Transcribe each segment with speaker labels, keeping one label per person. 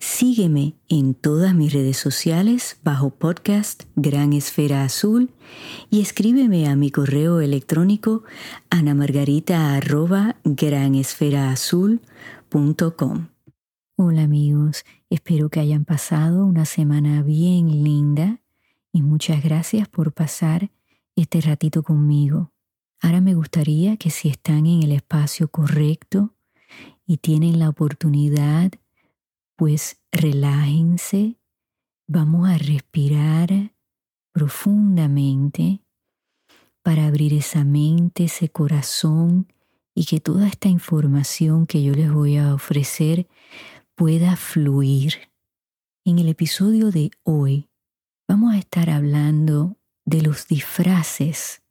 Speaker 1: Sígueme en todas mis redes sociales bajo podcast Gran Esfera Azul y escríbeme a mi correo electrónico anamargarita.granesferaazul.com. Hola amigos, espero que hayan pasado una semana bien linda y muchas gracias por pasar este ratito conmigo. Ahora me gustaría que si están en el espacio correcto y tienen la oportunidad pues relájense, vamos a respirar profundamente para abrir esa mente, ese corazón y que toda esta información que yo les voy a ofrecer pueda fluir. En el episodio de hoy vamos a estar hablando de los disfraces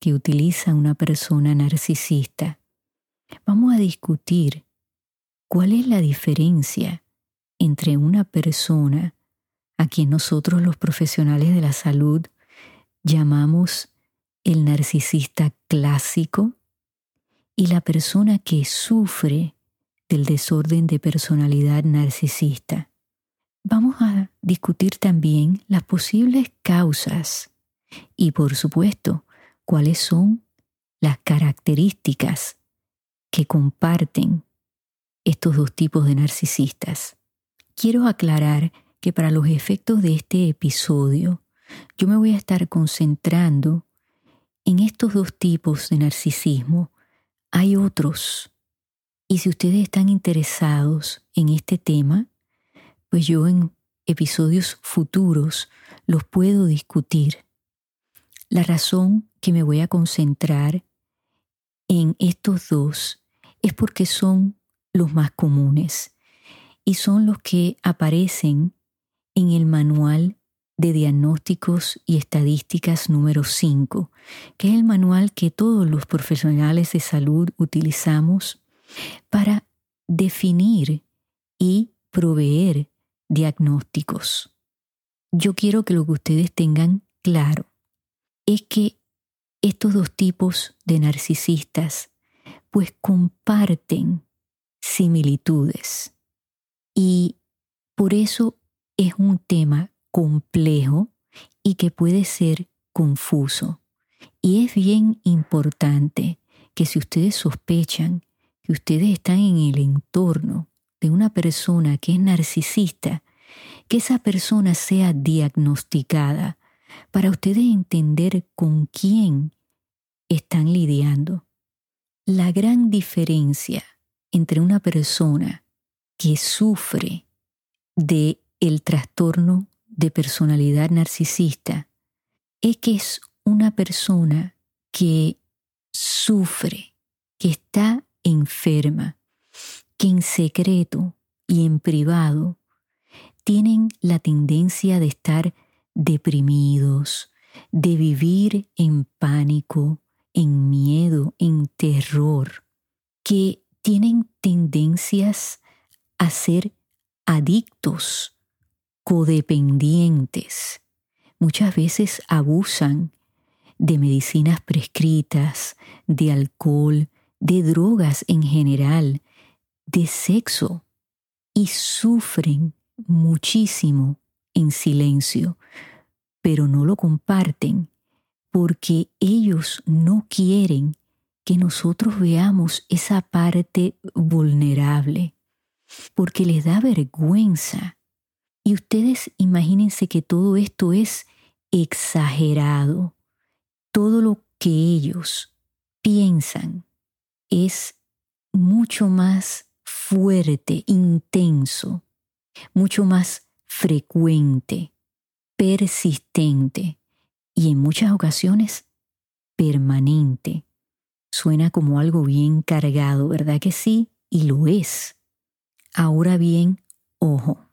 Speaker 1: que utiliza una persona narcisista. Vamos a discutir cuál es la diferencia entre una persona a quien nosotros los profesionales de la salud llamamos el narcisista clásico y la persona que sufre del desorden de personalidad narcisista. Vamos a discutir también las posibles causas y por supuesto cuáles son las características que comparten estos dos tipos de narcisistas. Quiero aclarar que para los efectos de este episodio, yo me voy a estar concentrando en estos dos tipos de narcisismo. Hay otros. Y si ustedes están interesados en este tema, pues yo en episodios futuros los puedo discutir. La razón que me voy a concentrar en estos dos es porque son los más comunes y son los que aparecen en el manual de diagnósticos y estadísticas número 5, que es el manual que todos los profesionales de salud utilizamos para definir y proveer diagnósticos. Yo quiero que lo que ustedes tengan claro es que estos dos tipos de narcisistas pues comparten similitudes y por eso es un tema complejo y que puede ser confuso. Y es bien importante que si ustedes sospechan que ustedes están en el entorno de una persona que es narcisista, que esa persona sea diagnosticada para ustedes entender con quién están lidiando. La gran diferencia entre una persona que sufre de el trastorno de personalidad narcisista es que es una persona que sufre, que está enferma, que en secreto y en privado tienen la tendencia de estar deprimidos, de vivir en pánico, en miedo, en terror, que tienen tendencias a ser adictos, codependientes. Muchas veces abusan de medicinas prescritas, de alcohol, de drogas en general, de sexo y sufren muchísimo en silencio, pero no lo comparten porque ellos no quieren que nosotros veamos esa parte vulnerable porque les da vergüenza. Y ustedes imagínense que todo esto es exagerado. Todo lo que ellos piensan es mucho más fuerte, intenso, mucho más frecuente, persistente y en muchas ocasiones permanente. Suena como algo bien cargado, ¿verdad que sí? Y lo es. Ahora bien, ojo,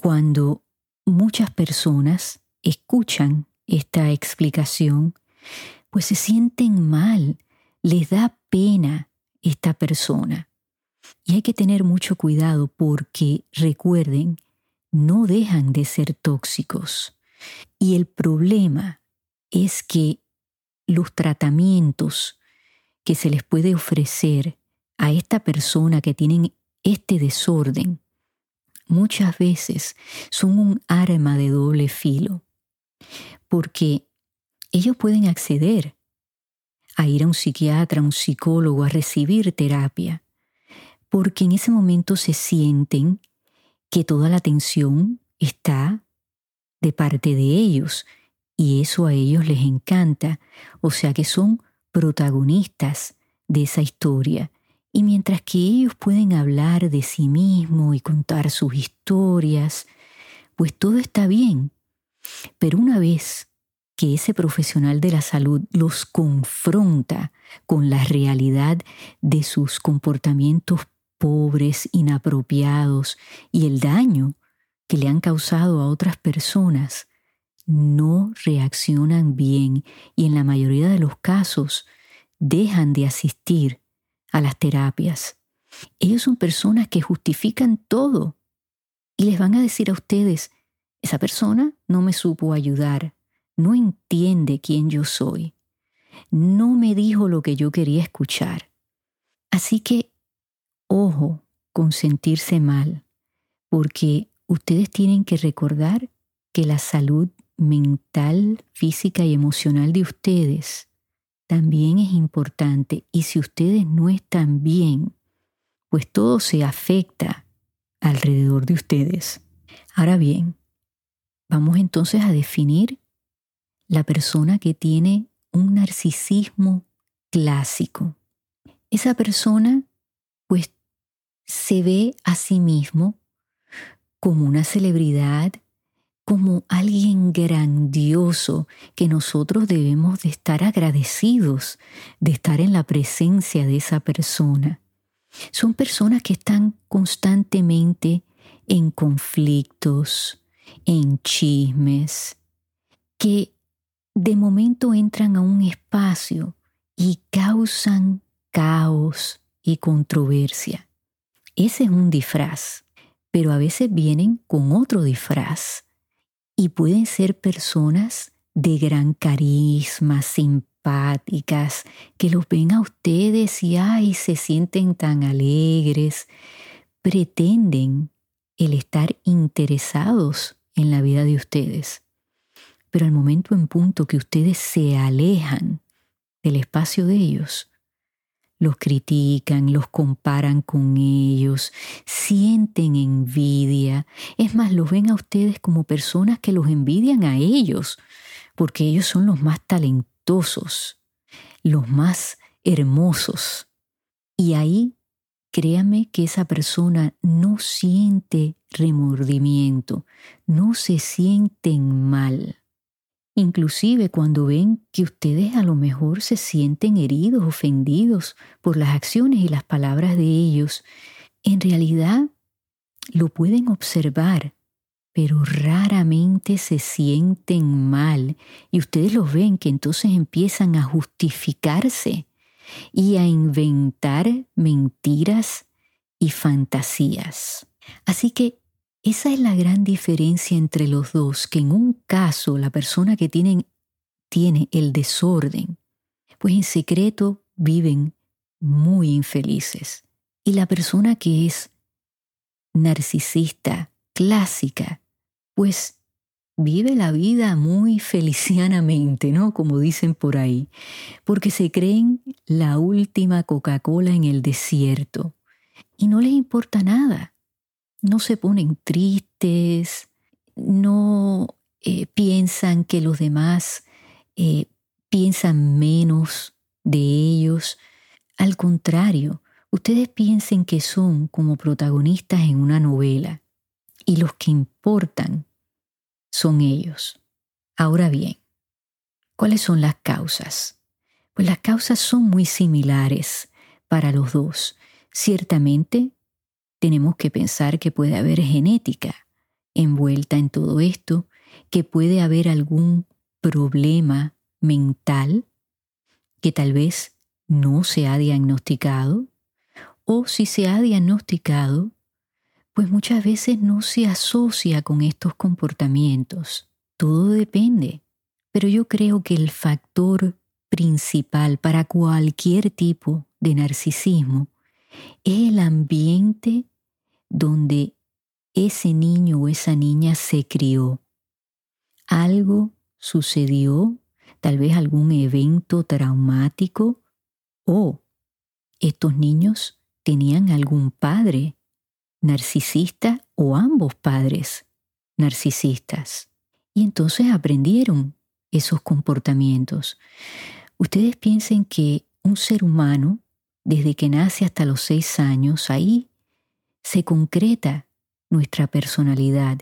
Speaker 1: cuando muchas personas escuchan esta explicación, pues se sienten mal, les da pena esta persona. Y hay que tener mucho cuidado porque, recuerden, no dejan de ser tóxicos. Y el problema es que los tratamientos que se les puede ofrecer a esta persona que tienen este desorden muchas veces son un arma de doble filo, porque ellos pueden acceder a ir a un psiquiatra, a un psicólogo, a recibir terapia, porque en ese momento se sienten que toda la atención está de parte de ellos y eso a ellos les encanta, o sea que son protagonistas de esa historia. Y mientras que ellos pueden hablar de sí mismos y contar sus historias, pues todo está bien. Pero una vez que ese profesional de la salud los confronta con la realidad de sus comportamientos pobres, inapropiados y el daño que le han causado a otras personas, no reaccionan bien y en la mayoría de los casos dejan de asistir a las terapias. Ellos son personas que justifican todo y les van a decir a ustedes, esa persona no me supo ayudar, no entiende quién yo soy, no me dijo lo que yo quería escuchar. Así que, ojo con sentirse mal, porque ustedes tienen que recordar que la salud mental, física y emocional de ustedes también es importante y si ustedes no están bien, pues todo se afecta alrededor de ustedes. Ahora bien, vamos entonces a definir la persona que tiene un narcisismo clásico. Esa persona pues se ve a sí mismo como una celebridad, como alguien grandioso que nosotros debemos de estar agradecidos de estar en la presencia de esa persona. Son personas que están constantemente en conflictos, en chismes, que de momento entran a un espacio y causan caos y controversia. Ese es un disfraz, pero a veces vienen con otro disfraz y pueden ser personas de gran carisma, simpáticas, que los ven a ustedes y ay, se sienten tan alegres, pretenden el estar interesados en la vida de ustedes. Pero al momento en punto que ustedes se alejan del espacio de ellos, los critican, los comparan con ellos, sienten envidia. Es más, los ven a ustedes como personas que los envidian a ellos, porque ellos son los más talentosos, los más hermosos. Y ahí, créame que esa persona no siente remordimiento, no se sienten mal. Inclusive cuando ven que ustedes a lo mejor se sienten heridos, ofendidos por las acciones y las palabras de ellos, en realidad lo pueden observar, pero raramente se sienten mal y ustedes los ven que entonces empiezan a justificarse y a inventar mentiras y fantasías. Así que esa es la gran diferencia entre los dos, que en un caso la persona que tiene, el desorden, pues en secreto viven muy infelices. Y la persona que es narcisista, clásica, pues vive la vida muy felicianamente, ¿no? Como dicen por ahí, porque se creen la última Coca-Cola en el desierto y no les importa nada no se ponen tristes, no eh, piensan que los demás eh, piensan menos de ellos. Al contrario, ustedes piensen que son como protagonistas en una novela y los que importan son ellos. Ahora bien, ¿cuáles son las causas? Pues las causas son muy similares para los dos. Ciertamente tenemos que pensar que puede haber genética envuelta en todo esto que puede haber algún problema mental que tal vez no se ha diagnosticado o si se ha diagnosticado, pues muchas veces no se asocia con estos comportamientos. Todo depende, pero yo creo que el factor principal para cualquier tipo de narcisismo es el ambiente donde ese niño o esa niña se crió. Algo sucedió, tal vez algún evento traumático o estos niños tenían algún padre narcisista o ambos padres narcisistas. Y entonces aprendieron esos comportamientos. Ustedes piensen que un ser humano, desde que nace hasta los seis años, ahí se concreta nuestra personalidad.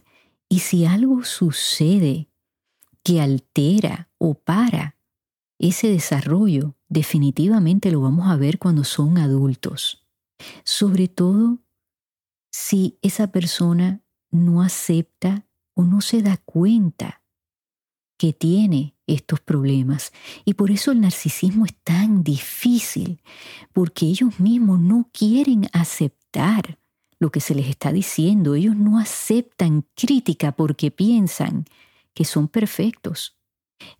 Speaker 1: Y si algo sucede que altera o para ese desarrollo, definitivamente lo vamos a ver cuando son adultos. Sobre todo si esa persona no acepta o no se da cuenta que tiene estos problemas. Y por eso el narcisismo es tan difícil, porque ellos mismos no quieren aceptar lo que se les está diciendo. Ellos no aceptan crítica porque piensan que son perfectos.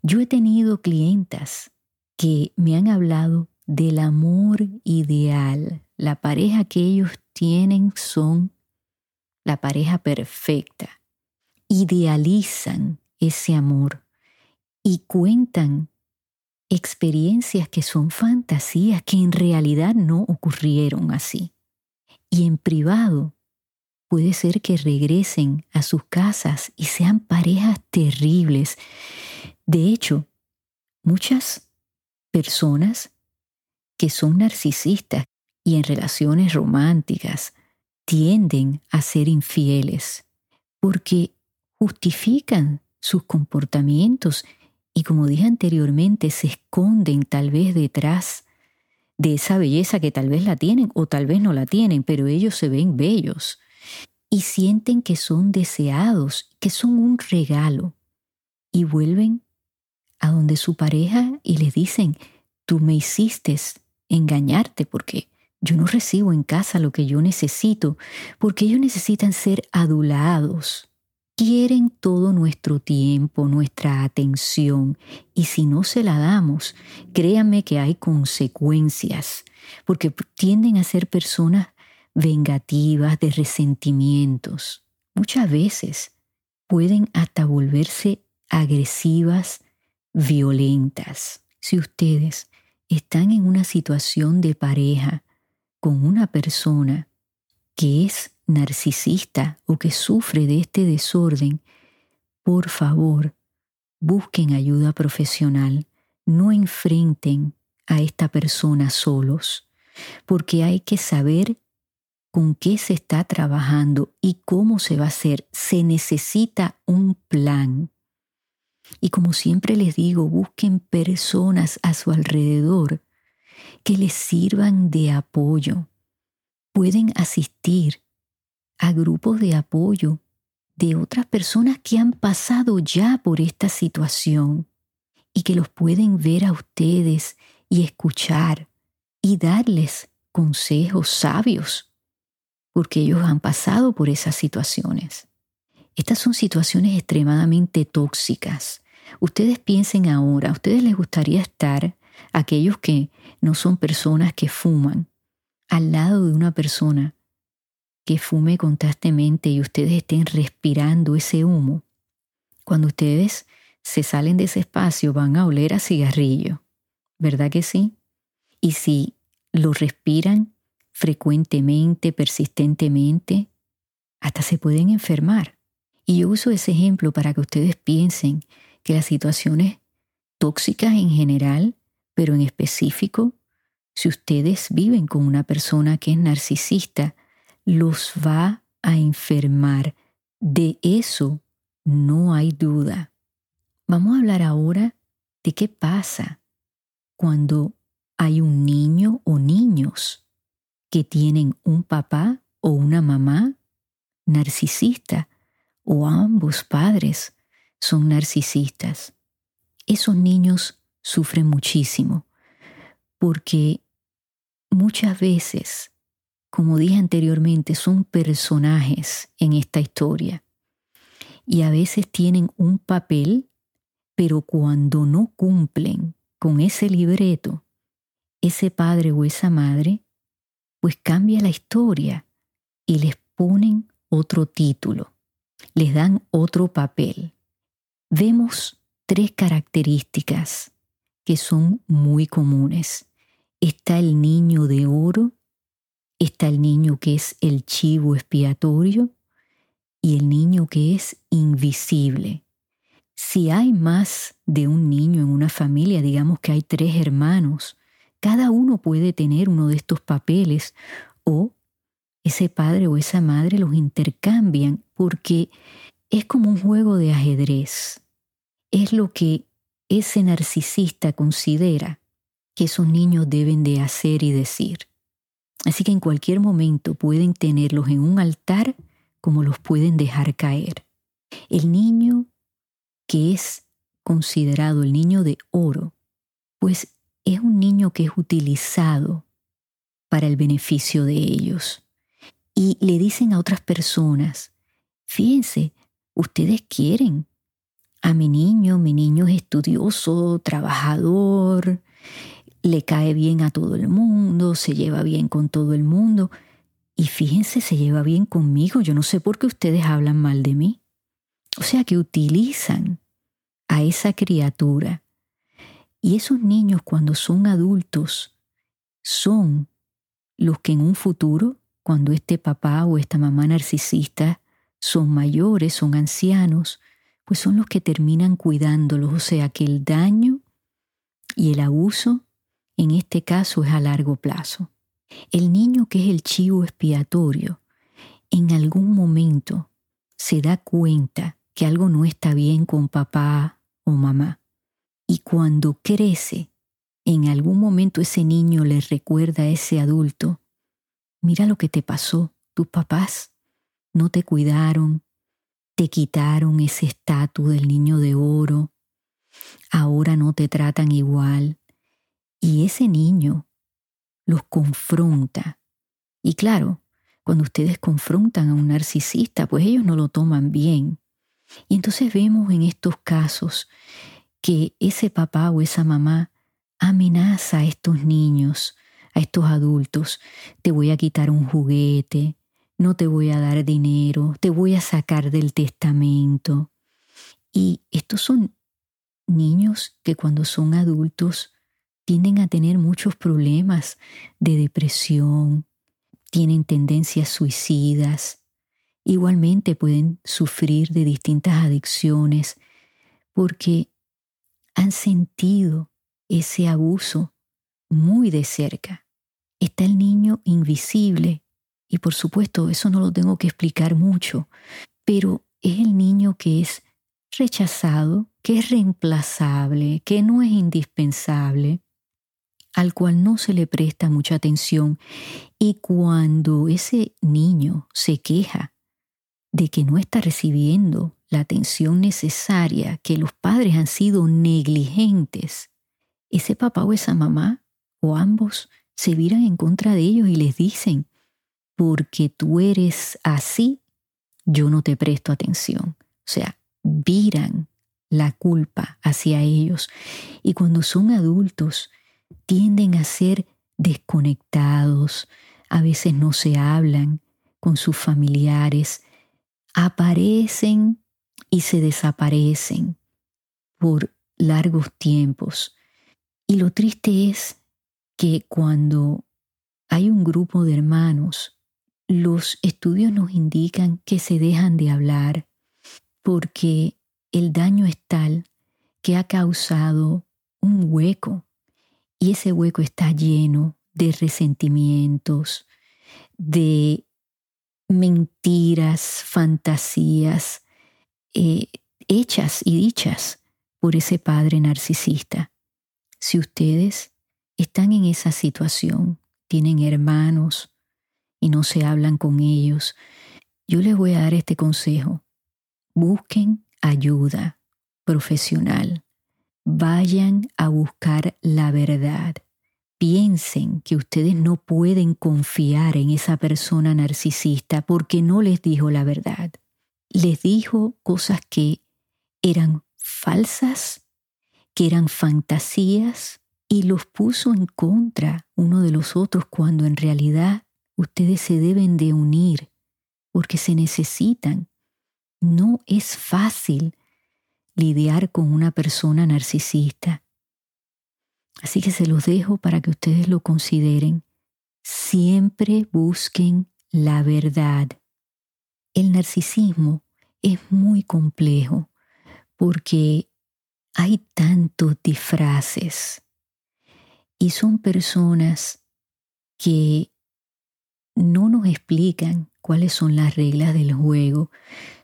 Speaker 1: Yo he tenido clientas que me han hablado del amor ideal. La pareja que ellos tienen son la pareja perfecta. Idealizan ese amor y cuentan experiencias que son fantasías que en realidad no ocurrieron así. Y en privado puede ser que regresen a sus casas y sean parejas terribles. De hecho, muchas personas que son narcisistas y en relaciones románticas tienden a ser infieles porque justifican sus comportamientos y como dije anteriormente, se esconden tal vez detrás de esa belleza que tal vez la tienen o tal vez no la tienen, pero ellos se ven bellos y sienten que son deseados, que son un regalo y vuelven a donde su pareja y les dicen, tú me hiciste engañarte porque yo no recibo en casa lo que yo necesito, porque ellos necesitan ser adulados. Quieren todo nuestro tiempo, nuestra atención, y si no se la damos, créanme que hay consecuencias, porque tienden a ser personas vengativas, de resentimientos. Muchas veces pueden hasta volverse agresivas, violentas. Si ustedes están en una situación de pareja con una persona que es narcisista o que sufre de este desorden, por favor, busquen ayuda profesional. No enfrenten a esta persona solos, porque hay que saber con qué se está trabajando y cómo se va a hacer. Se necesita un plan. Y como siempre les digo, busquen personas a su alrededor que les sirvan de apoyo. Pueden asistir a grupos de apoyo de otras personas que han pasado ya por esta situación y que los pueden ver a ustedes y escuchar y darles consejos sabios porque ellos han pasado por esas situaciones. Estas son situaciones extremadamente tóxicas. Ustedes piensen ahora, ¿a ustedes les gustaría estar, aquellos que no son personas que fuman, al lado de una persona que fume constantemente y ustedes estén respirando ese humo? Cuando ustedes se salen de ese espacio van a oler a cigarrillo, ¿verdad que sí? Y si lo respiran frecuentemente, persistentemente, hasta se pueden enfermar. Y yo uso ese ejemplo para que ustedes piensen que las situaciones tóxicas en general, pero en específico, si ustedes viven con una persona que es narcisista, los va a enfermar. De eso no hay duda. Vamos a hablar ahora de qué pasa cuando hay un niño o niños que tienen un papá o una mamá narcisista o ambos padres son narcisistas. Esos niños sufren muchísimo porque muchas veces, como dije anteriormente, son personajes en esta historia y a veces tienen un papel, pero cuando no cumplen con ese libreto, ese padre o esa madre, pues cambia la historia y les ponen otro título, les dan otro papel. Vemos tres características que son muy comunes. Está el niño de oro, está el niño que es el chivo expiatorio y el niño que es invisible. Si hay más de un niño en una familia, digamos que hay tres hermanos, cada uno puede tener uno de estos papeles o ese padre o esa madre los intercambian porque es como un juego de ajedrez. Es lo que ese narcisista considera que esos niños deben de hacer y decir. Así que en cualquier momento pueden tenerlos en un altar como los pueden dejar caer. El niño que es considerado el niño de oro, pues es un niño que es utilizado para el beneficio de ellos. Y le dicen a otras personas, fíjense, ustedes quieren a mi niño, mi niño es estudioso, trabajador, le cae bien a todo el mundo, se lleva bien con todo el mundo. Y fíjense, se lleva bien conmigo. Yo no sé por qué ustedes hablan mal de mí. O sea que utilizan a esa criatura y esos niños cuando son adultos son los que en un futuro, cuando este papá o esta mamá narcisista son mayores, son ancianos, pues son los que terminan cuidándolos. O sea que el daño y el abuso en este caso es a largo plazo. El niño que es el chivo expiatorio, en algún momento se da cuenta que algo no está bien con papá o mamá y cuando crece, en algún momento ese niño le recuerda a ese adulto, mira lo que te pasó, tus papás no te cuidaron, te quitaron ese estatus del niño de oro, ahora no te tratan igual. Y ese niño los confronta. Y claro, cuando ustedes confrontan a un narcisista, pues ellos no lo toman bien. Y entonces vemos en estos casos que ese papá o esa mamá amenaza a estos niños, a estos adultos, te voy a quitar un juguete, no te voy a dar dinero, te voy a sacar del testamento. Y estos son niños que cuando son adultos tienden a tener muchos problemas de depresión, tienen tendencias suicidas, igualmente pueden sufrir de distintas adicciones porque han sentido ese abuso muy de cerca. Está el niño invisible y por supuesto eso no lo tengo que explicar mucho, pero es el niño que es rechazado, que es reemplazable, que no es indispensable, al cual no se le presta mucha atención y cuando ese niño se queja de que no está recibiendo la atención necesaria, que los padres han sido negligentes, ese papá o esa mamá o ambos se viran en contra de ellos y les dicen, porque tú eres así, yo no te presto atención. O sea, viran la culpa hacia ellos y cuando son adultos tienden a ser desconectados, a veces no se hablan con sus familiares, aparecen y se desaparecen por largos tiempos. Y lo triste es que cuando hay un grupo de hermanos, los estudios nos indican que se dejan de hablar porque el daño es tal que ha causado un hueco y ese hueco está lleno de resentimientos, de mentiras, fantasías eh, hechas y dichas por ese padre narcisista. Si ustedes están en esa situación, tienen hermanos y no se hablan con ellos, yo les voy a dar este consejo. Busquen ayuda, profesional. Vayan a buscar la verdad. Piensen que ustedes no pueden confiar en esa persona narcisista porque no les dijo la verdad. Les dijo cosas que eran falsas, que eran fantasías y los puso en contra uno de los otros cuando en realidad ustedes se deben de unir porque se necesitan. No es fácil lidiar con una persona narcisista. Así que se los dejo para que ustedes lo consideren. Siempre busquen la verdad. El narcisismo es muy complejo porque hay tantos disfraces y son personas que no nos explican cuáles son las reglas del juego,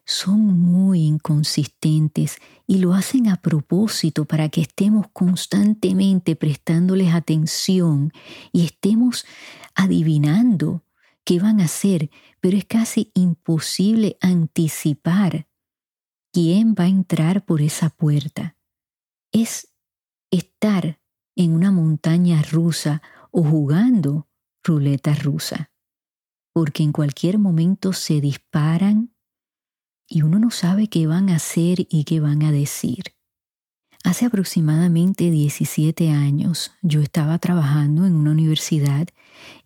Speaker 1: son muy inconsistentes y lo hacen a propósito para que estemos constantemente prestándoles atención y estemos adivinando qué van a hacer, pero es casi imposible anticipar quién va a entrar por esa puerta. Es estar en una montaña rusa o jugando ruleta rusa, porque en cualquier momento se disparan y uno no sabe qué van a hacer y qué van a decir. Hace aproximadamente 17 años yo estaba trabajando en una universidad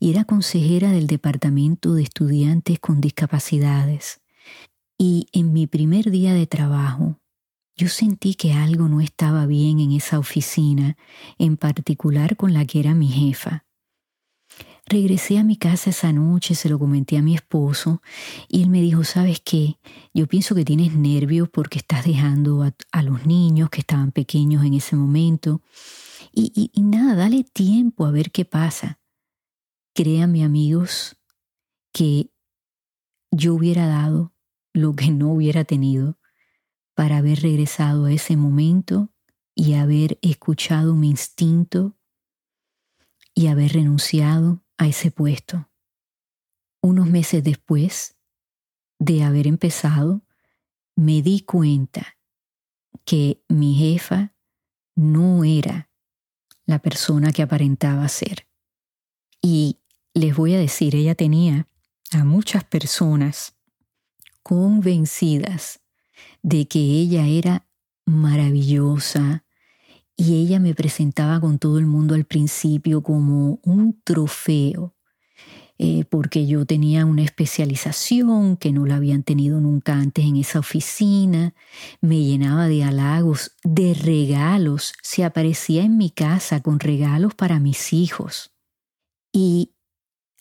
Speaker 1: y era consejera del Departamento de Estudiantes con Discapacidades. Y en mi primer día de trabajo, yo sentí que algo no estaba bien en esa oficina, en particular con la que era mi jefa. Regresé a mi casa esa noche, se lo comenté a mi esposo y él me dijo, ¿sabes qué? Yo pienso que tienes nervios porque estás dejando a, los niños que estaban pequeños en ese momento. Y, y nada, dale tiempo a ver qué pasa. Créanme amigos que yo hubiera dado lo que no hubiera tenido para haber regresado a ese momento y haber escuchado mi instinto y haber renunciado a ese puesto. Unos meses después de haber empezado, me di cuenta que mi jefa no era la persona que aparentaba ser. Y les voy a decir, ella tenía a muchas personas convencidas de que ella era maravillosa, y ella me presentaba con todo el mundo al principio como un trofeo, eh, porque yo tenía una especialización que no la habían tenido nunca antes en esa oficina, me llenaba de halagos, de regalos, se aparecía en mi casa con regalos para mis hijos. Y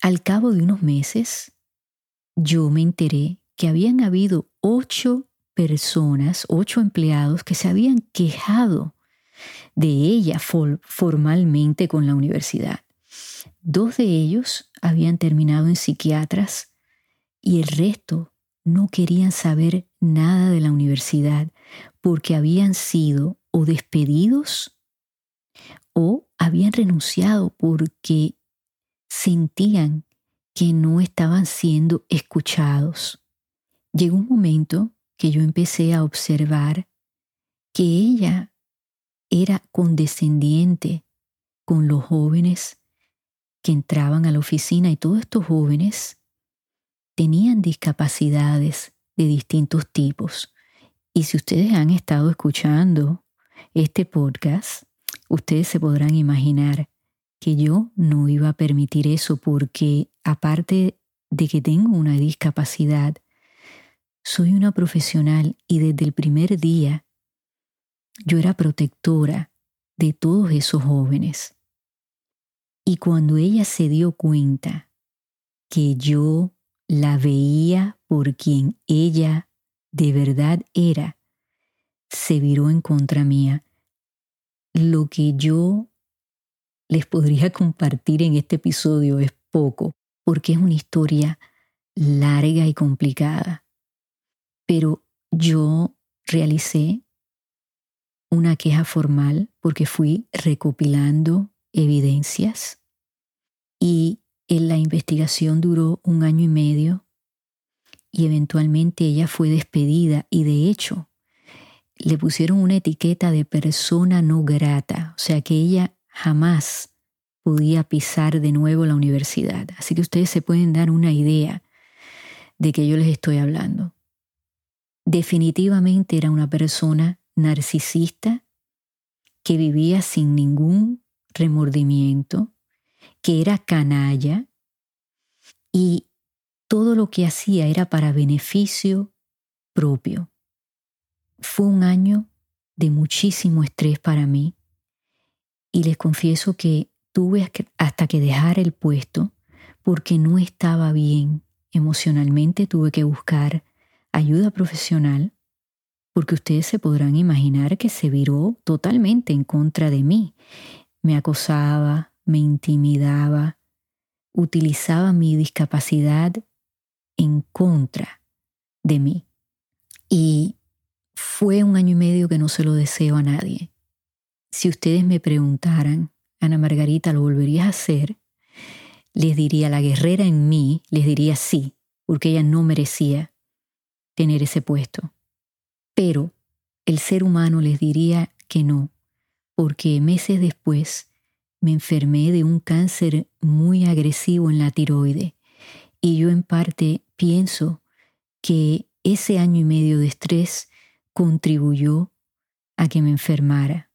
Speaker 1: al cabo de unos meses, yo me enteré que habían habido ocho personas, ocho empleados que se habían quejado de ella formalmente con la universidad. Dos de ellos habían terminado en psiquiatras y el resto no querían saber nada de la universidad porque habían sido o despedidos o habían renunciado porque sentían que no estaban siendo escuchados. Llegó un momento que yo empecé a observar que ella era condescendiente con los jóvenes que entraban a la oficina y todos estos jóvenes tenían discapacidades de distintos tipos. Y si ustedes han estado escuchando este podcast, ustedes se podrán imaginar que yo no iba a permitir eso porque aparte de que tengo una discapacidad, soy una profesional y desde el primer día yo era protectora de todos esos jóvenes. Y cuando ella se dio cuenta que yo la veía por quien ella de verdad era, se viró en contra mía. Lo que yo les podría compartir en este episodio es poco, porque es una historia larga y complicada. Pero yo realicé una queja formal porque fui recopilando evidencias y la investigación duró un año y medio y eventualmente ella fue despedida y de hecho le pusieron una etiqueta de persona no grata, o sea que ella jamás podía pisar de nuevo la universidad. Así que ustedes se pueden dar una idea de que yo les estoy hablando. Definitivamente era una persona narcisista que vivía sin ningún remordimiento, que era canalla y todo lo que hacía era para beneficio propio. Fue un año de muchísimo estrés para mí y les confieso que tuve hasta que dejar el puesto porque no estaba bien emocionalmente, tuve que buscar ayuda profesional porque ustedes se podrán imaginar que se viró totalmente en contra de mí. Me acosaba, me intimidaba, utilizaba mi discapacidad en contra de mí. Y fue un año y medio que no se lo deseo a nadie. Si ustedes me preguntaran, Ana Margarita, ¿lo volverías a hacer? Les diría, la guerrera en mí, les diría sí, porque ella no merecía tener ese puesto. Pero el ser humano les diría que no, porque meses después me enfermé de un cáncer muy agresivo en la tiroide y yo en parte pienso que ese año y medio de estrés contribuyó a que me enfermara.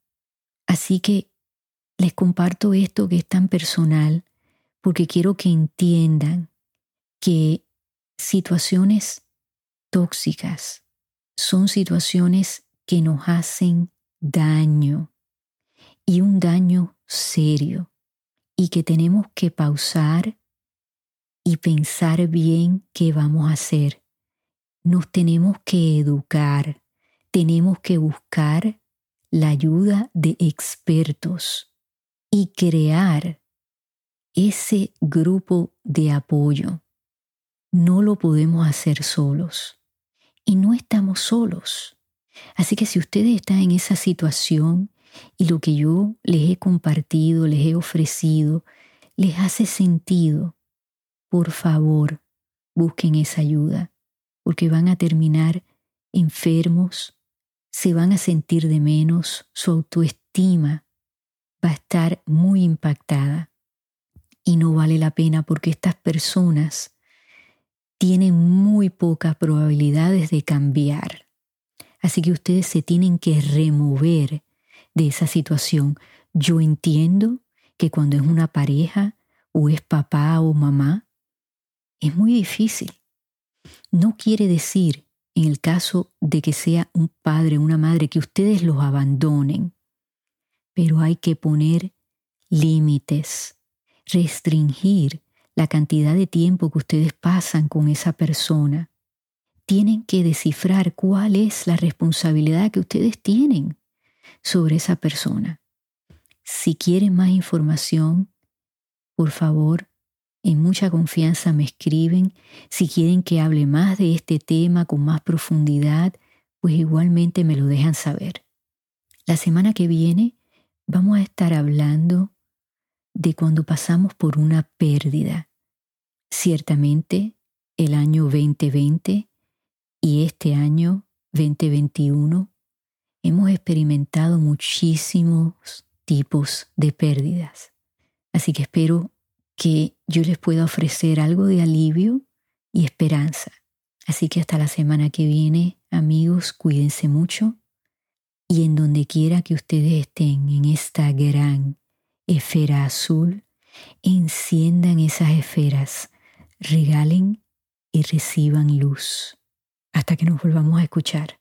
Speaker 1: Así que les comparto esto que es tan personal porque quiero que entiendan que situaciones tóxicas son situaciones que nos hacen daño y un daño serio y que tenemos que pausar y pensar bien qué vamos a hacer. Nos tenemos que educar, tenemos que buscar la ayuda de expertos y crear ese grupo de apoyo. No lo podemos hacer solos y no estamos solos. Así que si ustedes están en esa situación y lo que yo les he compartido, les he ofrecido, les hace sentido, por favor, busquen esa ayuda, porque van a terminar enfermos, se van a sentir de menos, su autoestima va a estar muy impactada. Y no vale la pena porque estas personas tienen muy pocas probabilidades de cambiar. Así que ustedes se tienen que remover de esa situación. Yo entiendo que cuando es una pareja o es papá o mamá, es muy difícil. No quiere decir, en el caso de que sea un padre o una madre, que ustedes los abandonen, pero hay que poner límites, restringir la cantidad de tiempo que ustedes pasan con esa persona. Tienen que descifrar cuál es la responsabilidad que ustedes tienen sobre esa persona. Si quieren más información, por favor, en mucha confianza me escriben. Si quieren que hable más de este tema con más profundidad, pues igualmente me lo dejan saber. La semana que viene vamos a estar hablando de cuando pasamos por una pérdida. Ciertamente, el año 2020 y este año 2021 hemos experimentado muchísimos tipos de pérdidas. Así que espero que yo les pueda ofrecer algo de alivio y esperanza. Así que hasta la semana que viene, amigos, cuídense mucho y en donde quiera que ustedes estén en esta gran esfera azul, enciendan esas esferas, regalen y reciban luz. Hasta que nos volvamos a escuchar.